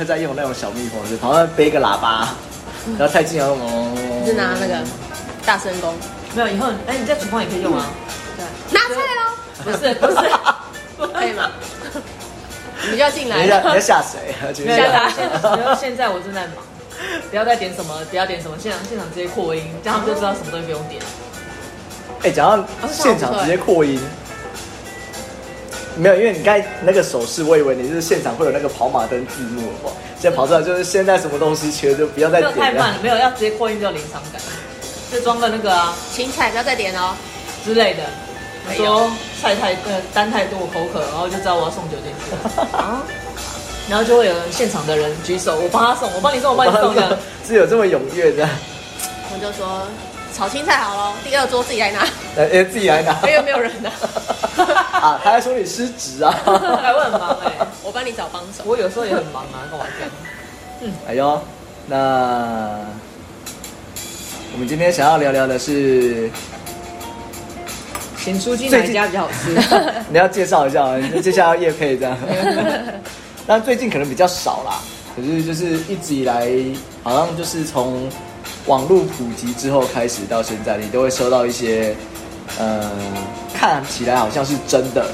师上课在用那种小蜜蜂，就旁边背个喇叭，然后太近了，哦。就拿那个大声公，没有以后，哎，你在厨房也可以用啊。对，拿菜喽。不是不是，可以吗？你就要进来。你要你要吓谁？没有现现现在我正在忙，不要再点什么，不要点什么，现场现场直接扩音，这样他们就知道什么东西不用点。哎，讲到现场直接扩音。没有，因为你刚才那个手势，我以为你是现场会有那个跑马灯字幕，好不好？现在跑出来就是现在什么东西缺，就不要再点。太慢了，没有要直接扩音就临场感，就装个那个啊，芹菜不要再点哦之类的。说菜太呃单太多口渴，然后就知道我要送酒进去啊，然后就会有人现场的人举手，我帮他送，我帮你送，我帮你送的，是有这么踊跃的。我就说炒青菜好了，第二桌自己来拿。呃，自己来拿，没有没有人拿。啊，他还说你失职啊？还会很忙哎，我帮你找帮手。我有时候也很忙啊，跟我讲。嗯，哎呦，那我们今天想要聊聊的是。咸酥鸡哪一家比较好吃？你要介绍一下，你接下来要业配这样。但最近可能比较少啦，可是就是一直以来，好像就是从网络普及之后开始到现在，你都会收到一些，呃，看起来好像是真的，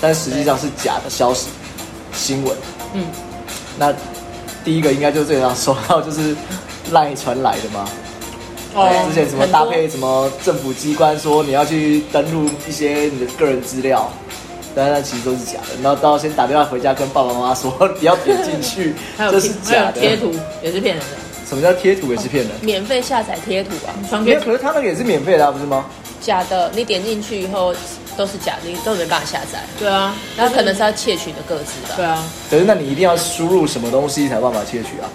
但实际上是假的消息、新闻。嗯，那第一个应该就是最常收到 就是赖传来的吗？之前什么搭配什么政府机关说你要去登录一些你的个人资料，但那其实都是假的。然后到先打电话回家跟爸爸妈妈说 你要点进去，这是假的。贴图也是骗人的。什么叫贴图也是骗人？免费下载贴图啊？没有，可是他那个也是免费的，啊不是吗？假的，你点进去以后都是假的，你都没办法下载。对啊，那可能是要窃取你的个资吧？对啊，可是那你一定要输入什么东西才有办法窃取啊？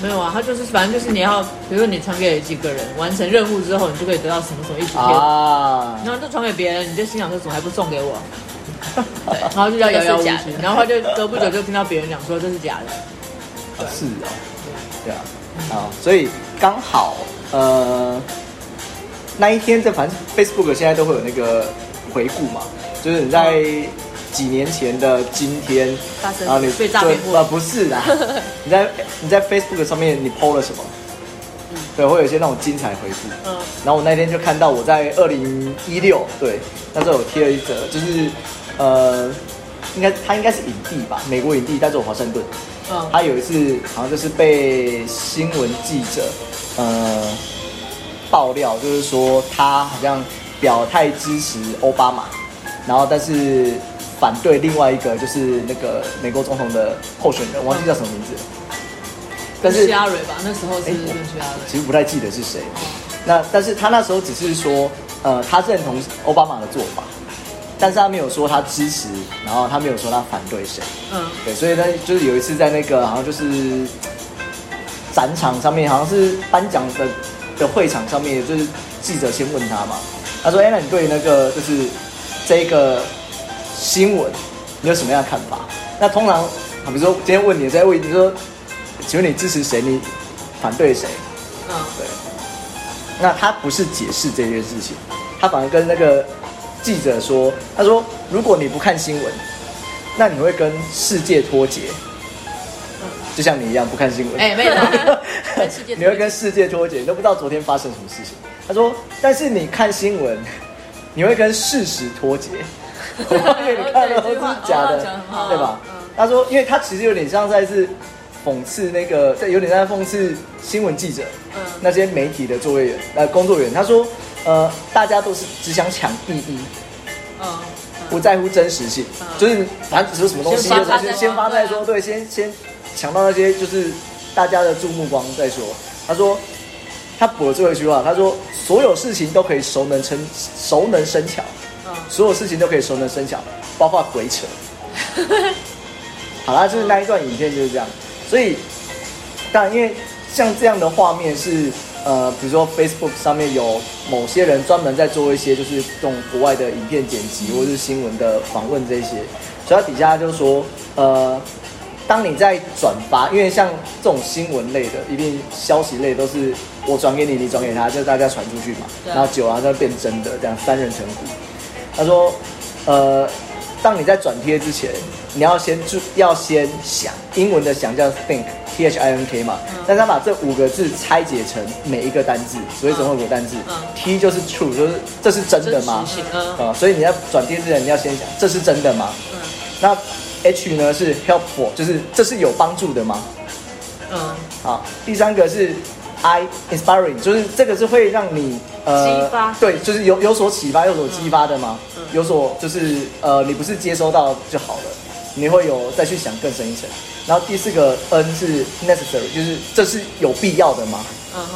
没有啊，他就是反正就是你要，比如说你传给几个人完成任务之后，你就可以得到什么什么一纸贴，啊，然后就传给别人，你就心想说怎么还不送给我？对，然后就叫遥遥无期，然后他就隔不久就听到别人讲说这是假的。是哦，对啊，好，所以刚好呃那一天这反正 Facebook 现在都会有那个回顾嘛，就是你在。几年前的今天，然后你最诈骗过啊？不是啦，你在你在 Facebook 上面你 PO 了什么？嗯，对，会有一些那种精彩回复。嗯，然后我那天就看到我在二零一六，对，那时候有贴了一则，就是呃，应该他应该是影帝吧，美国影帝，但是我华盛顿。嗯，他有一次好像就是被新闻记者呃爆料，就是说他好像表态支持奥巴马，然后但是。反对另外一个就是那个美国总统的候选人，忘记叫什么名字。但是希拉蕊吧，那时候是希拉蕊。其实不太记得是谁。那但是他那时候只是说，呃，他认同奥巴马的做法，但是他没有说他支持，然后他没有说他反对谁。嗯，对，所以呢，就是有一次在那个好像就是展场上面，好像是颁奖的的会场上面，就是记者先问他嘛，他说：“哎，那你对那个就是这个。”新闻，你有什么样的看法？那通常，比如说今天问你，在问你说，请问你支持谁？你反对谁？嗯，对。那他不是解释这件事情，他反而跟那个记者说，他说，如果你不看新闻，那你会跟世界脱节。嗯，就像你一样不看新闻。哎，没有，你会跟世界脱节，你都不知道昨天发生什么事情。他说，但是你看新闻，你会跟事实脱节。因为你看的都是假的，对吧？他说，因为他其实有点像在是讽刺那个，在有点在讽刺新闻记者，那些媒体的作业员呃工作人员。他说，呃，大家都是只想抢第一，嗯不在乎真实性，就是反正只是什么东西，就是先发再说，对，先先抢到那些就是大家的注目光再说。他说，他补了最后一句话，他说，所有事情都可以熟能生熟能生巧。所有事情都可以熟能生巧，包括鬼扯。好啦，就是那一段影片就是这样。所以，当然，因为像这样的画面是呃，比如说 Facebook 上面有某些人专门在做一些就是这种国外的影片剪辑或者是新闻的访问这些，所以他底下就说，呃，当你在转发，因为像这种新闻类的，一定消息类都是我转给你，你转给他，就大家传出去嘛，然后久了就变真的，这样三人成虎。他说：“呃，当你在转贴之前，你要先注要先想，英文的想叫 think，T H I N K 嘛。嗯、但他把这五个字拆解成每一个单字，所以总共五个单字。嗯、T 就是 true，就是这是真的吗？嗯，嗯，所以你要转贴之前，你要先想这是真的吗？嗯。那 H 呢是 helpful，就是这是有帮助的吗？嗯。好，第三个是 I inspiring，就是这个是会让你呃激发，对，就是有有所启发、有所激发的吗？嗯。有所就是呃，你不是接收到就好了，你会有再去想更深一层。然后第四个 N 是 necessary，就是这是有必要的吗？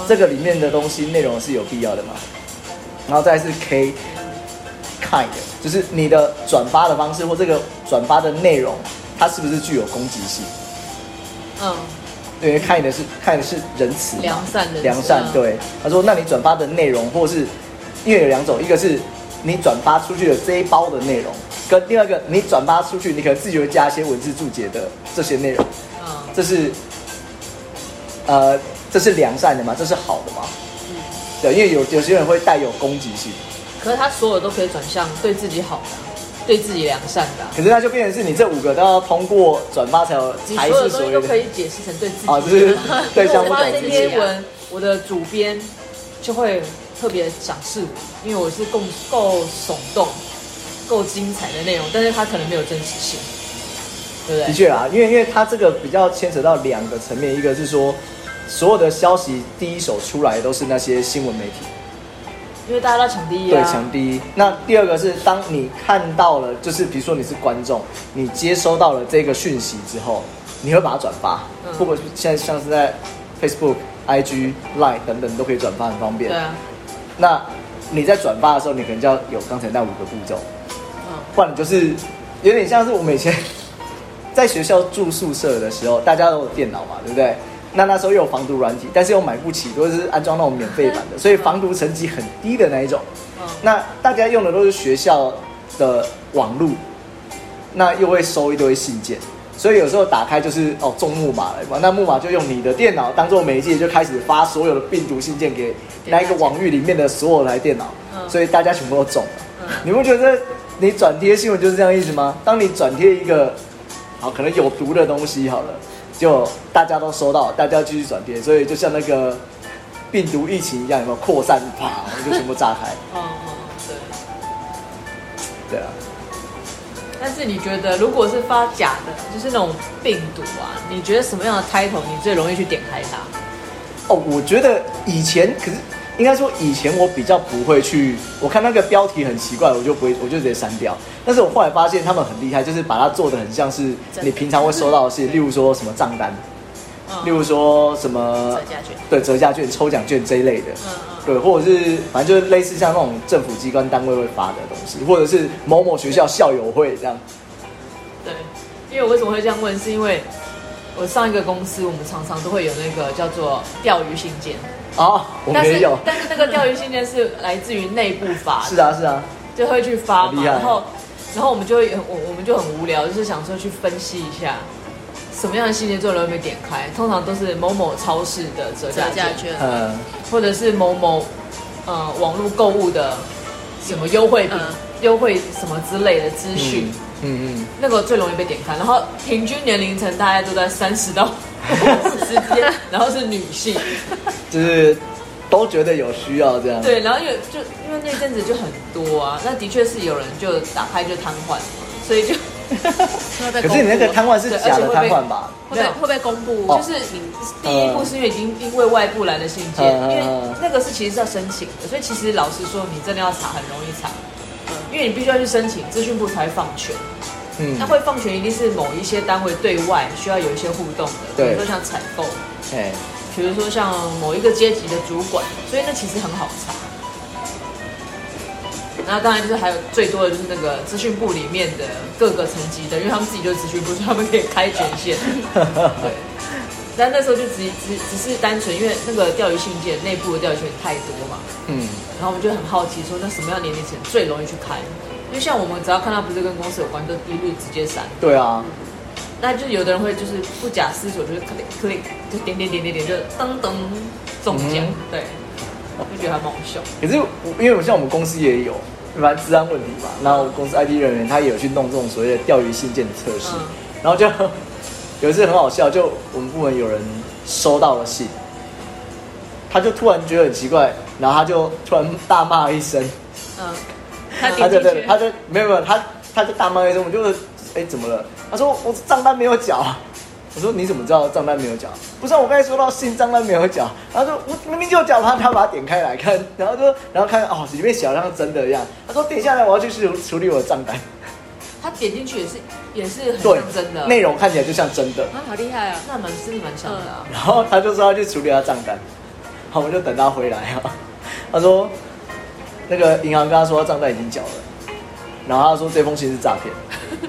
这个里面的东西内容是有必要的吗？然后再是 K kind，就是你的转发的方式或这个转发的内容，它是不是具有攻击性？嗯。对，看的是看的是仁慈、良善的良善。对，他说，那你转发的内容，或是因为有两种，一个是你转发出去的这一包的内容，跟另外一个你转发出去，你可能自己会加一些文字注解的这些内容。嗯，这是呃，这是良善的吗？这是好的吗？嗯，对，因为有有些人会带有攻击性。可是他所有都可以转向对自己好的。对自己良善的，可是那就变成是你这五个都要通过转发才有，才是所有都可以解释成对自己啊，就是对相关的贴文，我的主编就会特别赏识我，因为我是够够耸动、够精彩的内容，但是它可能没有真实性，对不对？的确啊，因为因为他这个比较牵扯到两个层面，一个是说所有的消息第一手出来都是那些新闻媒体。因为大家都抢第一啊，对，抢第一。那第二个是，当你看到了，就是比如说你是观众，你接收到了这个讯息之后，你会把它转发，嗯、不管现在像是在 Facebook、IG、Line 等等都可以转发，很方便。对啊。那你在转发的时候，你可能就要有刚才那五个步骤。嗯。不然你就是有点像是我们以前在学校住宿舍的时候，大家都有电脑嘛，对不对？那那时候又有防毒软体，但是又买不起，都是安装那种免费版的，所以防毒层级很低的那一种。那大家用的都是学校的网路，那又会收一堆信件，所以有时候打开就是哦中木马了嘛，那木马就用你的电脑当做媒介，就开始发所有的病毒信件给那一个网域里面的所有台电脑，所以大家全部都中了。你不觉得你转贴新闻就是这样意思吗？当你转贴一个好可能有毒的东西好了。就大家都收到，大家继续转贴，所以就像那个病毒疫情一样，有没有扩散？啪，就全部炸开。哦哦，对。对啊。但是你觉得，如果是发假的，就是那种病毒啊，你觉得什么样的 title 你最容易去点开它？哦，我觉得以前可是。应该说，以前我比较不会去，我看那个标题很奇怪，我就不会，我就直接删掉。但是我后来发现他们很厉害，就是把它做的很像是你平常会收到的是，例如说什么账单，例如说什么折价券，对，折价券、抽奖券这一类的，对，或者是反正就是类似像那种政府机关单位会发的东西，或者是某某学校校友会这样。对，因为我为什么会这样问，是因为我上一个公司，我们常常都会有那个叫做钓鱼信件。哦，我没有。但是但是那个钓鱼信件是来自于内部发的。是啊是啊，就会去发嘛。然后然后我们就会我我们就很无聊，就是想说去分析一下什么样的系列最容易被点开。通常都是某某超市的折价券，嗯，或者是某某呃网络购物的什么优惠品、优惠什么之类的资讯。嗯嗯，那个最容易被点开。然后平均年龄层大概都在三十到。五十之间，然后是女性，就是都觉得有需要这样。对，然后因为就因为那阵子就很多啊，那的确是有人就打开就瘫痪，所以就。可是你那个瘫痪是假的瘫痪吧？会被会被公布，就是你第一步是因为已经因为外部来的信件，因为那个是其实是要申请的，所以其实老实说，你真的要查很容易查，因为你必须要去申请，资讯部才会放权。嗯，那会放权一定是某一些单位对外需要有一些互动的，比如说像采购，哎，比如说像某一个阶级的主管，所以那其实很好查。那当然就是还有最多的就是那个资讯部里面的各个层级的，因为他们自己就是资讯部，所以他们可以开权限。对，但那时候就只只只是单纯因为那个钓鱼信件内部的钓鱼信件太多嘛，嗯，然后我们就很好奇说，那什么样年龄层最容易去开？因为像我们只要看到不是跟公司有关，就一律直接删。对啊，那就有的人会就是不假思索，就是 click click，就点点点点点，就噔噔中奖。嗯、对，就觉得还蛮好笑。可是因为我像我们公司也有，反正治安问题嘛。然后公司 IT 人员他也有去弄这种所谓的钓鱼信件的测试，然后就有一次很好笑，就我们部门有人收到了信，他就突然觉得很奇怪，然后他就突然大骂一声，嗯，他他就他就没有没有他他就大骂一声，我就哎怎么了？他说我账单没有缴。啊我说你怎么知道账单没有缴？不是我刚才收到信账单没有缴。他说我明明就缴他，他把它点开来看，然后就然后看哦里面写好像真的一样。他说点下来我要去处处理我的账单。他点进去也是也是很像真的，内容看起来就像真的。啊好厉害啊，那蛮是蛮像的啊。然后他就说要去处理他账单，好，我们就等他回来啊。他说那个银行跟他说他账单已经缴了。然后他说这封信是诈骗，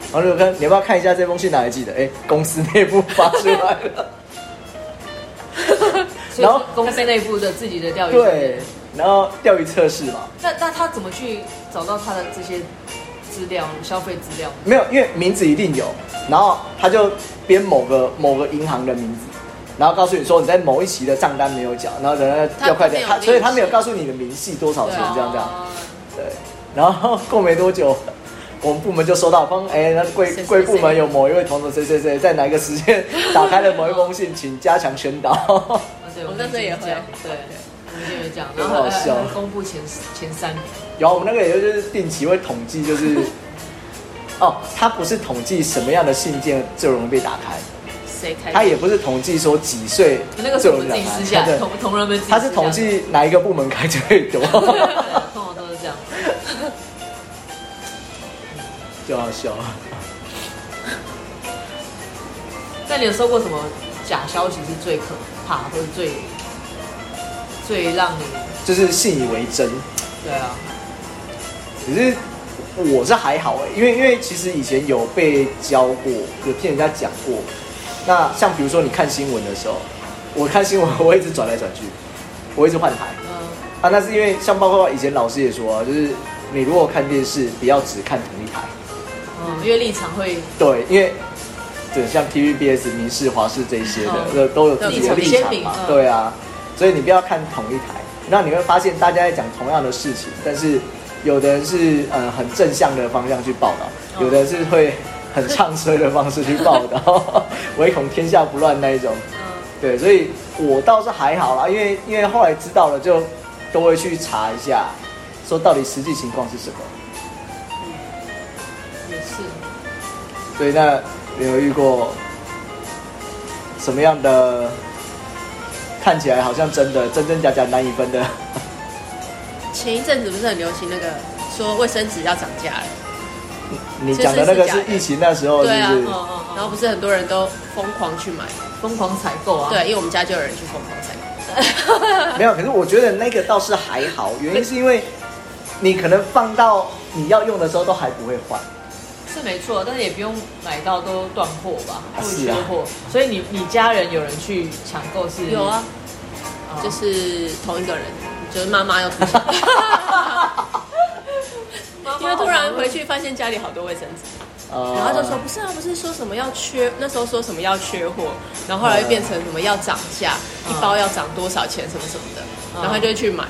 然后就看你要不要看一下这封信哪里寄的？哎，公司内部发出来了。然后公司内部的自己的钓鱼对，然后钓鱼测试嘛。那那他怎么去找到他的这些资料、消费资料？没有，因为名字一定有。然后他就编某个某个银行的名字，然后告诉你说你在某一期的账单没有缴，然后人家要快点，他所以他没有告诉你的明细多少钱，这样这样，对。然后过没多久，我们部门就收到说，哎，那贵贵部门有某一位同事谁谁谁在哪一个时间打开了某一封信，请加强宣导。对，我们那时候也会，对，我们也会这样，然后好笑，公布前前三名。有，我们那个也就是定期会统计，就是 哦，他不是统计什么样的信件最容易被打开，谁开？他也不是统计说几岁那个是我们自己私下同同仁们，他是统计哪一个部门开最多。就好笑。那你有收过什么假消息是最可怕，或者最最让你就是信以为真？对啊。可是我是还好哎，因为因为其实以前有被教过，有听人家讲过。那像比如说你看新闻的时候，我看新闻我一直转来转去，我一直换台。嗯。啊，那是因为像包括以前老师也说啊，就是你如果看电视，不要只看同一台。嗯，因为立场会对，因为对像 TVBS、民视、华视这些的，嗯、都有自己的立场嘛。嗯、对啊，所以你不要看同一台，那你会发现大家在讲同样的事情，但是有的人是呃很正向的方向去报道，嗯、有的人是会很唱衰的方式去报道，唯恐天下不乱那一种。嗯，对，所以我倒是还好啦，因为因为后来知道了，就都会去查一下，说到底实际情况是什么。所以那你有遇过什么样的看起来好像真的真真假假难以分的？前一阵子不是很流行那个说卫生纸要涨价了？你讲的那个是疫情那时候？对啊，然后不是很多人都疯狂去买，疯狂采购啊？对，因为我们家就有人去疯狂采购。没有，可是我觉得那个倒是还好，原因是因为你可能放到你要用的时候都还不会坏。是没错，但是也不用买到都断货吧，不缺货。啊、所以你你家人有人去抢购是？有啊，哦、就是同一个人，就是妈妈要出现，因为突然回去发现家里好多卫生纸，哦、然后就说不是啊，不是说什么要缺，那时候说什么要缺货，然后后来又变成什么要涨价，哦、一包要涨多少钱什么什么的，然后他就会去买。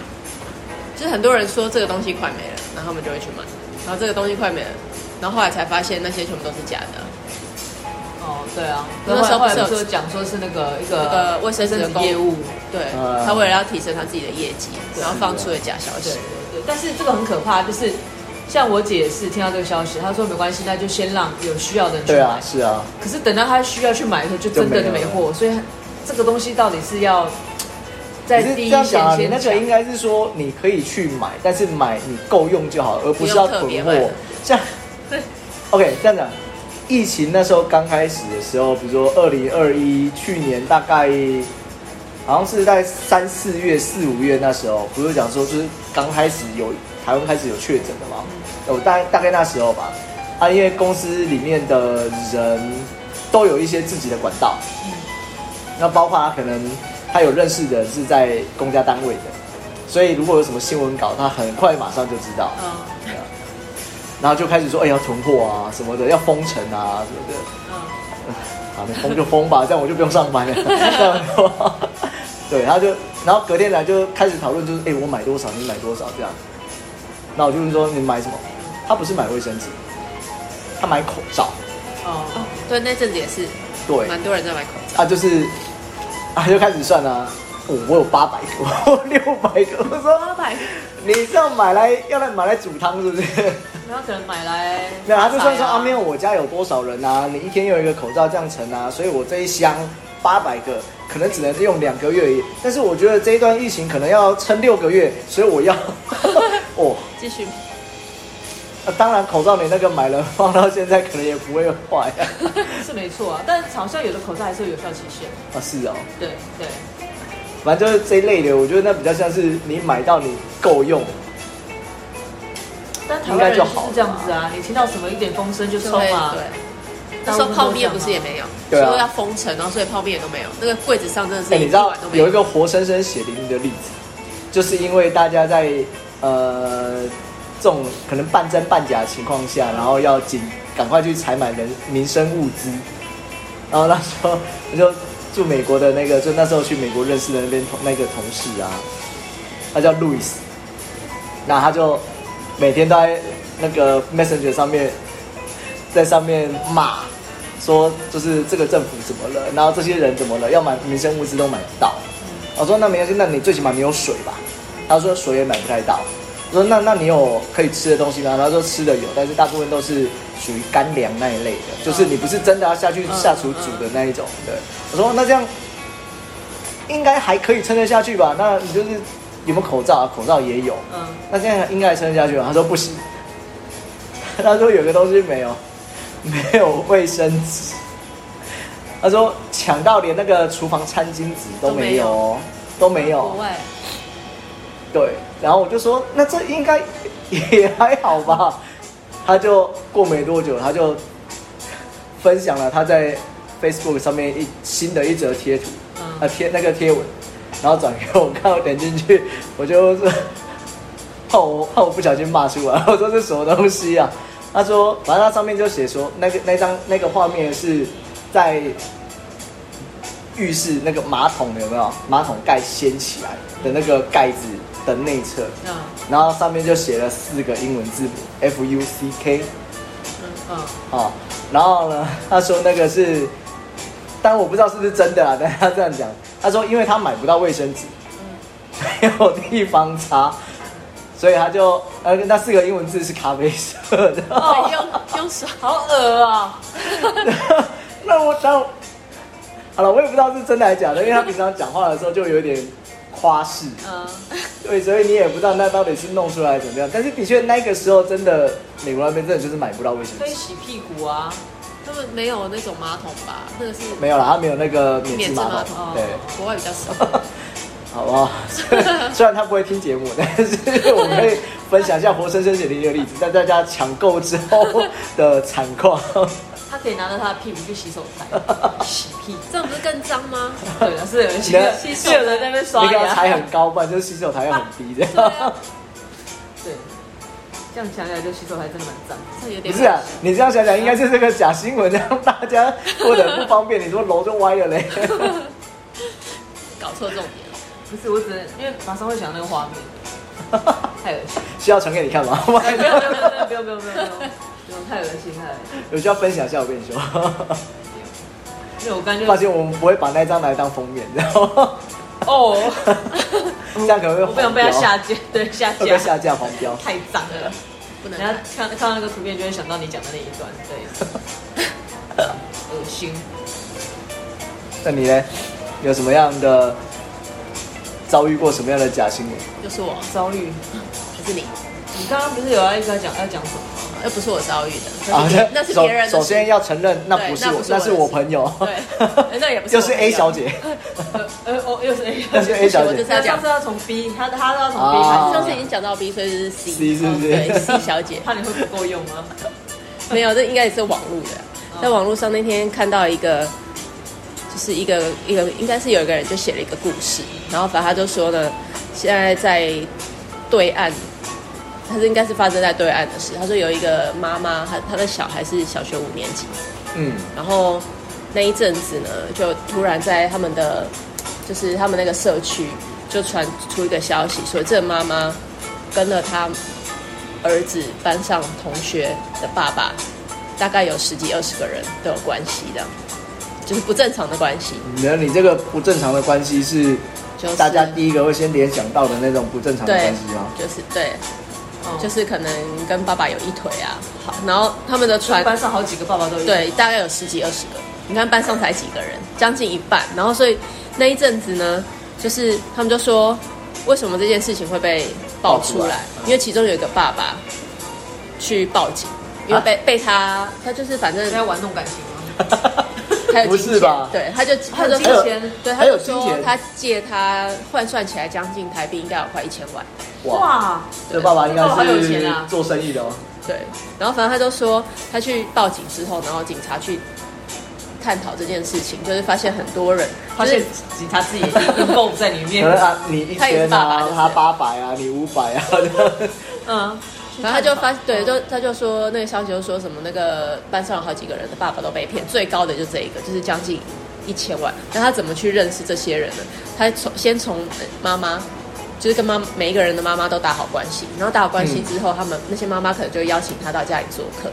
就是很多人说这个东西快没了，然后他们就会去买，然后这个东西快没了。然后后来才发现那些全部都是假的。哦，对啊，那时候不是有讲说是那个一个那个卫生纸的业务，对，嗯、他为了要提升他自己的业绩，对然后放出了假消息。对对对，但是这个很可怕，就是像我姐也是听到这个消息，她说没关系，那就先让有需要的人去买。对啊，是啊。可是等到她需要去买的时候，就真的就没货。所以这个东西到底是要在第一线先、啊、那个应该是说你可以去买，但是买你够用就好，而不是要囤货。像。OK，这样讲，疫情那时候刚开始的时候，比如说二零二一，去年大概好像是在三四月、四五月那时候，不是讲说就是刚开始有台湾开始有确诊的嘛？有大概大概那时候吧。啊，因为公司里面的人都有一些自己的管道，嗯，那包括他可能他有认识的是在公家单位的，所以如果有什么新闻稿，他很快马上就知道。嗯然后就开始说，哎，要囤货啊，什么的，要封城啊，什么的。嗯。好，你封就封吧，这样我就不用上班了。对，然后就，然后隔天来就开始讨论，就是，哎，我买多少，你买多少，这样。那我就问说你买什么？他不是买卫生纸，他买口罩。哦哦，对，那阵子也是，对，蛮多人在买口罩。他就是，啊，就开始算啊，哦，我有八百个，六百个。我说八百，你是要买来要来买来煮汤是不是？那可能买来，没有，他就算说啊，没有，我家有多少人啊？你一天用一个口罩这样乘啊，所以我这一箱八百个，可能只能用两个月而已。但是我觉得这一段疫情可能要撑六个月，所以我要，哦，继续。啊、当然，口罩你那个买了放到现在，可能也不会坏、啊。是没错啊，但好像有的口罩还是有有效期限。啊，是哦。对对。反正就是这一类的，我觉得那比较像是你买到你够用。但台湾人就是这样子啊，你听到什么一点风声就冲啊。对。那时候泡面不是也没有，对啊，说要封城，然后所以泡面也都没有。那个柜子上真的是、欸，你知道有一个活生生血淋淋的例子，就是因为大家在呃。这种可能半真半假的情况下，然后要紧赶快去采买人民生物资，然后那时候我就住美国的那个，就那时候去美国认识的那边同那个同事啊，他叫路易斯，那他就每天都在那个 Messenger 上面，在上面骂，说就是这个政府怎么了，然后这些人怎么了，要买民生物资都买不到。我说那没关系，那你最起码你有水吧？他说水也买不太到。我说那那你有可以吃的东西吗？他说吃的有，但是大部分都是属于干粮那一类的，就是你不是真的要下去下厨煮的那一种。对，我说那这样应该还可以撑得下去吧？那你就是有没有口罩啊？口罩也有。嗯。那现在应该撑得下去吧？他说不行。他说有个东西没有，没有卫生纸。他说抢到连那个厨房餐巾纸都没有，都没有。国外。对。然后我就说，那这应该也还好吧。他就过没多久，他就分享了他在 Facebook 上面一新的一则贴图，啊贴那个贴文，然后转给我看，我点进去，我就是怕我怕我不小心骂出来，我说这是什么东西啊？他说，反正他上面就写说，那个那张那个画面是在浴室那个马桶有没有？马桶盖掀起来的那个盖子。的内侧，嗯，然后上面就写了四个英文字母 F U C K，嗯嗯，哦，然后呢，他说那个是，但我不知道是不是真的啊，但他这样讲，他说因为他买不到卫生纸，没有地方擦，所以他就呃那四个英文字是咖啡色的，哦，用用手，好恶啊，那我当，好了，我也不知道是真的还是假的，因为他平常讲话的时候就有点。夸式，嗯，对，所以你也不知道那到底是弄出来怎么样，但是的确那个时候真的，美国那边真的就是买不到卫生纸。可以洗屁股啊，他们没有那种马桶吧？那个是没有啦，他没有那个免治马桶，马桶对，国外比较少。好不好？虽然他不会听节目，但是我可以分享一下活生生血淋淋的例子，在大家抢购之后 的惨况。他可以拿着他的屁股去洗手台 洗屁，这样不是更脏吗？对啊，是有人洗，是有人在那边刷牙。你给他抬很高，不然就是洗手台要很低的。对，这样想起来就洗手台真的蛮脏。这有点不是啊，你这样想想应该是这个假新闻，让大家过得不方便。你说楼就歪了嘞，搞错重点了。不是，我只能因为马上会想那个画面，太恶心。需要传给你看吗？不用不用不用不用不用不用。太恶心，太恶心！有需要分享一下，我跟你说。因为我刚就发现我们不会把那张拿来当封面，然后哦，这样可能会我不想被他下架，对下架，被下架黄标，太脏了，不能。人家看看到那个图片，就会想到你讲的那一段，对，恶心。那你呢？有什么样的遭遇过什么样的假新闻？就是我遭遇，还是你？你刚刚不是有要一直在讲要讲什么？又不是我遭遇的，那是别人的。首先要承认，那不是我，那是我朋友。对，那也不是。又是 A 小姐。呃哦，又是 A，又是 A 小姐。他上次要从 B，他他要从 B，上次已经讲到 B，所以就是 C。C 是不是？对，C 小姐。怕你会不够用吗？没有，这应该也是网络的。在网络上那天看到一个，就是一个一个，应该是有一个人就写了一个故事，然后反正他就说呢，现在在对岸。他是应该是发生在对岸的事。他说有一个妈妈，他他的小孩是小学五年级，嗯，然后那一阵子呢，就突然在他们的就是他们那个社区就传出一个消息，说这个妈妈跟了他儿子班上同学的爸爸，大概有十几二十个人都有关系的，就是不正常的关系。那你这个不正常的关系是，就是大家第一个会先联想到的那种不正常的关系吗？就是对，就是可能跟爸爸有一腿啊。好，然后他们的船班上好几个爸爸都有，对，大概有十几二十个。你看班上才几个人，将近一半。然后所以那一阵子呢，就是他们就说，为什么这件事情会被爆出来？出来因为其中有一个爸爸去报警，因为被、啊、被他他就是反正在玩弄感情吗？还有金钱不是吧？对，他就他就说钱，对，他就说他借他换算起来将近台币应该有快一千万。哇，这爸爸应该是很有钱啊，做生意的哦。对，然后反正他就说他去报警之后，然后警察去。探讨这件事情，就是发现很多人发现警察自己能够在里面。啊，你一千啊，他八百啊，你五百啊。嗯，然后他就发对，就他就说那个消息就说什么那个班上有好几个人的爸爸都被骗，最高的就这一个，就是将近一千万。那他怎么去认识这些人呢？他从先从妈妈，就是跟妈每一个人的妈妈都打好关系，然后打好关系之后，嗯、他们那些妈妈可能就邀请他到家里做客。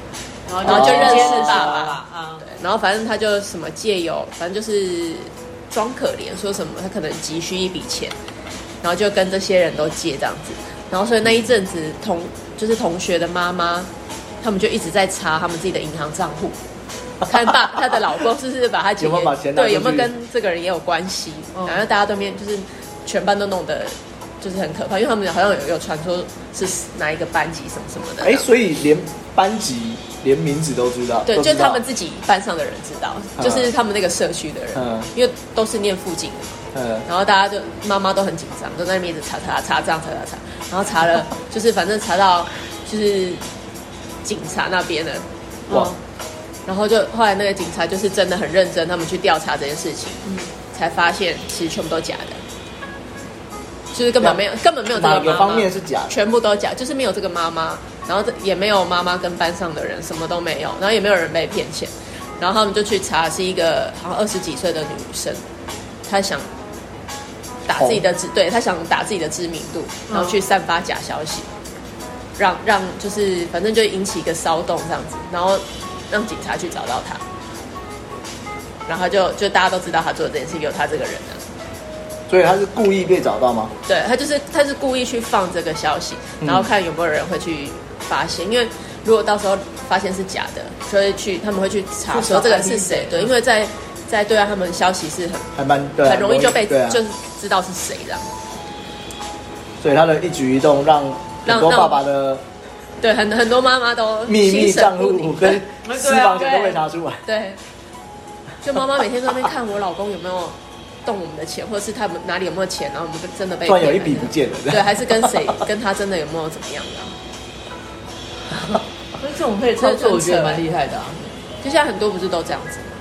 然后，然后就认识爸爸，哦、对，然后反正他就什么借由，反正就是装可怜，说什么他可能急需一笔钱，然后就跟这些人都借这样子，然后所以那一阵子同就是同学的妈妈，他们就一直在查他们自己的银行账户，看爸他的老公是不是把他姐姐有没有把钱对有没有跟这个人也有关系，嗯、然后大家对面就是全班都弄得就是很可怕，因为他们好像有有传说是哪一个班级什么什么的，哎，所以连班级。连名字都知道，对，就是他们自己班上的人知道，就是他们那个社区的人，因为都是念附近的嘛，然后大家就妈妈都很紧张，都在那边一直查查查，这样查查查，然后查了，就是反正查到就是警察那边的，哇，然后就后来那个警察就是真的很认真，他们去调查这件事情，才发现其实全部都假的，就是根本没有根本没有这个妈妈，哪个方面是假的？全部都假，就是没有这个妈妈。然后这也没有妈妈跟班上的人，什么都没有，然后也没有人被骗钱，然后他们就去查，是一个好像二十几岁的女生，她想打自己的知，对，他想打自己的知名度，然后去散发假消息，让让就是反正就引起一个骚动这样子，然后让警察去找到他，然后就就大家都知道他做的这件事有他这个人的。所以他是故意被找到吗？对，他就是他是故意去放这个消息，然后看有没有人会去发现。因为如果到时候发现是假的，所以去他们会去查说这个人是谁。对，因为在在对啊，他们消息是很还蛮很容易就被就是知道是谁这样。所以他的一举一动让很多爸爸的对很很多妈妈都秘密账户跟 私房钱都被查出来。对，就妈妈每天都在那边看我老公有没有。动我们的钱，或者是他们哪里有没有钱，然后我们就真的被突然有一笔不见了，对，还是跟谁跟他真的有没有怎么样的？所以这种可以操作，我觉得蛮厉害的啊。就现在很多不是都这样子吗？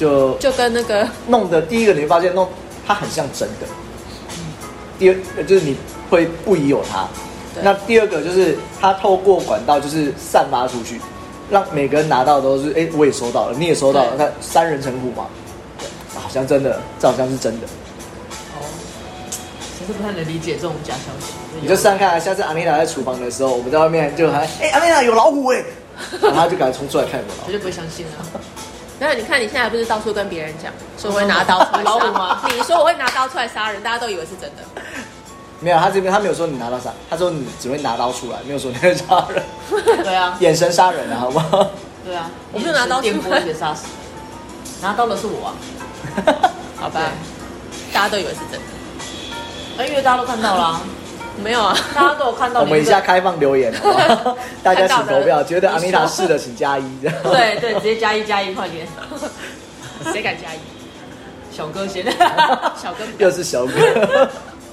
就就跟那个弄的第一个，你会发现弄它很像真的。第二就是你会不疑有他。那第二个就是它透过管道就是散发出去，让每个人拿到都是哎，我也收到了，你也收到了，那三人成虎嘛。好像真的，这好像是真的。哦，其实不太能理解这种假消息。你就试试看，下次阿米娜在厨房的时候，我们在外面就还哎，阿米娜有老虎哎，然后他就赶快冲出来看有没有。绝对不会相信啊！没有，你看你现在不是到处跟别人讲，说我会拿刀出来杀 人吗？你说我会拿刀出来杀人，大家都以为是真的。没有，他这边他没有说你拿刀杀，他说你只会拿刀出来，没有说你会杀人。对啊，眼神杀人啊，好不好？对啊，我没有拿刀出来，杀死。拿刀的是我啊。好吧，大家都以为是真的，那因为大家都看到了，没有啊，大家都有看到。我们一下开放留言，大家请投票，觉得阿米塔是的，请加一。对对，直接加一加一，快点，谁敢加一？小哥先，小哥又是小哥，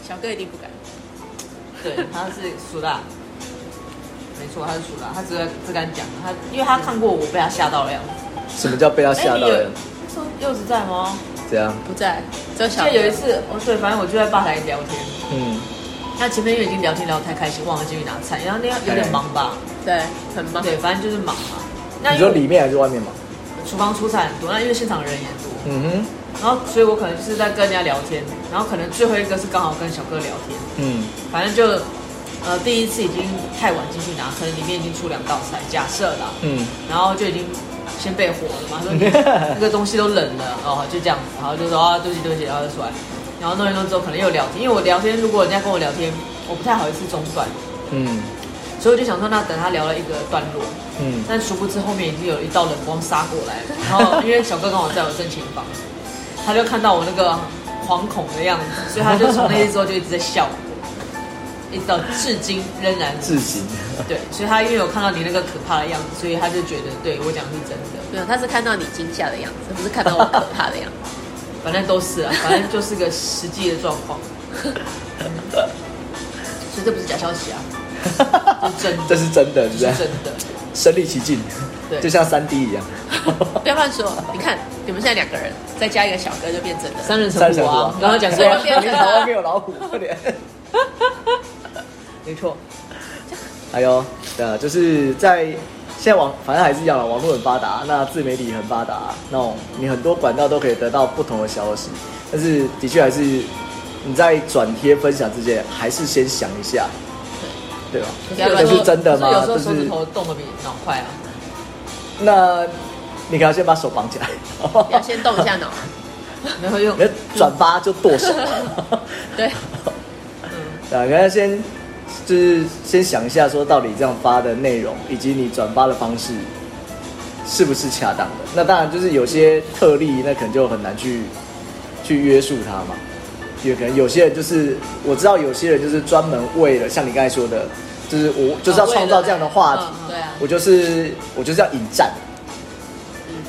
小哥一定不敢。对，他是苏大，没错，他是苏大，他只只敢讲他，因为他看过我被他吓到的样子。什么叫被他吓到的？柚子在吗？这样不在。就有一次，哦对，反正我就在吧台聊天。嗯。那前面因为已经聊天聊得太开心，忘了进去拿菜，然后那样有点忙吧？对，很忙。对，反正就是忙嘛。那你说里面还是外面忙？厨房出菜很多，那因为现场人也多。嗯哼。然后，所以我可能就是在跟人家聊天，然后可能最后一个是刚好跟小哥聊天。嗯。反正就呃第一次已经太晚进去拿，可能里面已经出两道菜，假设啦，嗯，然后就已经先被火了嘛，说 那个东西都冷了哦，就这样子，然后就说啊对不起对不起，然后就出来，然后弄一弄之后可能又聊天，因为我聊天如果人家跟我聊天，我不太好意思中断，嗯，所以我就想说那等他聊了一个段落，嗯，但殊不知后面已经有一道冷光杀过来了，然后因为小哥刚好在我正前方，他就看到我那个惶恐的样子，所以他就从那次之后就一直在笑。一直到至今仍然至今，对，所以他因为有看到你那个可怕的样子，所以他就觉得对我讲的是真的。对啊，他是看到你惊吓的样子，不是看到我可怕的样子。反正都是啊，反正就是个实际的状况。所以这不是假消息啊，是真的，这是真的，是真的，身临其境，对，就像三 D 一样。不要乱说，你看你们现在两个人，再加一个小哥就变真的，三人成虎啊！刚刚讲说，台湾没有老虎，快点。没错，还有，对啊，就是在现在网，反正还是一样了，网络很发达，那自媒体很发达，那种你很多管道都可以得到不同的消息，但是的确还是你在转贴分享之前，还是先想一下，对对吧？这是真的吗？有时候手指头动的比脑快啊。那你可要先把手绑起来，要先动一下脑，没有用，转发就剁手，对，嗯，啊，你要先。就是先想一下，说到底这样发的内容以及你转发的方式是不是恰当的？那当然就是有些特例，那可能就很难去去约束他嘛。也可能有些人就是我知道，有些人就是专门为了像你刚才说的，就是我就是要创造这样的话题，对啊，我就是我就是要引战，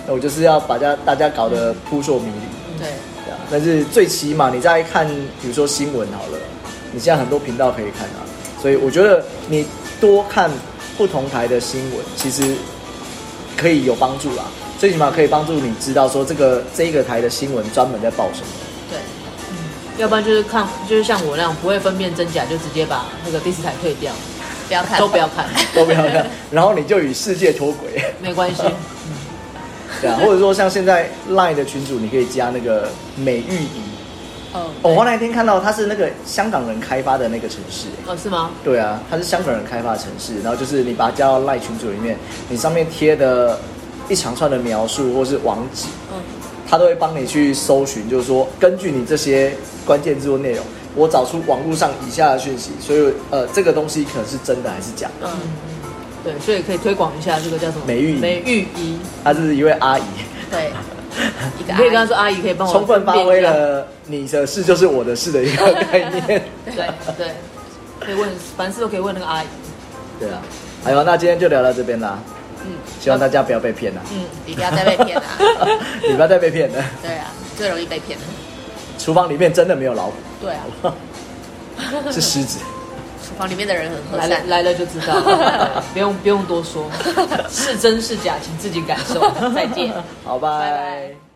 那我就是要把家大家搞得扑朔迷离，对，但是最起码你在看，比如说新闻好了，你现在很多频道可以看啊。所以我觉得你多看不同台的新闻，其实可以有帮助啦。最起码可以帮助你知道说这个这一个台的新闻专门在报什么。对，嗯，要不然就是看，就是像我那样不会分辨真假，就直接把那个第四台退掉，不要看，都不要看，都不要看。然后你就与世界脱轨，没关系。嗯，对啊，或者说像现在 Line 的群主，你可以加那个美玉姨。哦，我那天看到他是那个香港人开发的那个城市，哦，是吗？对啊，他是香港人开发的城市，然后就是你把它加到赖群组里面，你上面贴的一长串的描述或是网址，嗯，他都会帮你去搜寻，就是说根据你这些关键字或内容，我找出网络上以下的讯息，所以呃，这个东西可能是真的还是假的？嗯，对，所以可以推广一下这个叫什么？美玉美玉仪，她是一位阿姨，对。你可以跟他说：“阿姨，可以帮我充分发挥了你的事就是我的事的一个概念。”对对，可以问凡事都可以问那个阿姨。对啊，还有那今天就聊到这边啦。嗯，希望大家不要被骗了。嗯，你不要再被骗了。你不要再被骗了。对啊，最容易被骗了。厨房里面真的没有老虎。对啊，是狮子。厨房里面的人很和善，来了来了就知道了，不用不用多说，是真是假，请自己感受。再见，好，拜拜。